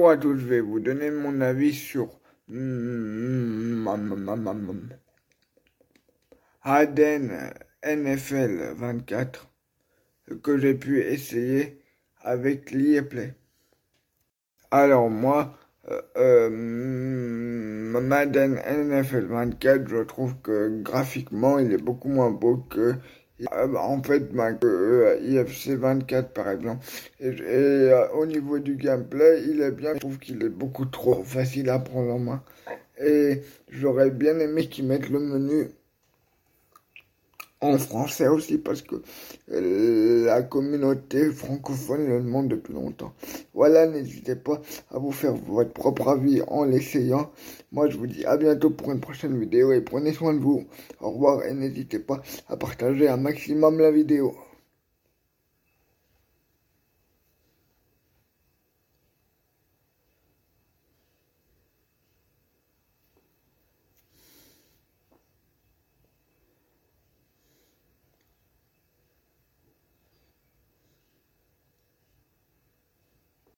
Bonjour à je vais vous donner mon avis sur Aden NFL 24 que j'ai pu essayer avec l'e-play. Alors moi, euh, euh, Madden NFL 24, je trouve que graphiquement il est beaucoup moins beau que en fait ma euh, IFC 24 par exemple. Et, euh, au niveau du gameplay, il est bien. Je trouve qu'il est beaucoup trop facile à prendre en main. Et j'aurais bien aimé qu'ils mettent le menu en français aussi parce que la communauté francophone le demande depuis longtemps. Voilà, n'hésitez pas à vous faire votre propre avis en l'essayant. Moi, je vous dis à bientôt pour une prochaine vidéo et prenez soin de vous. Au revoir et n'hésitez pas à partager un maximum la vidéo.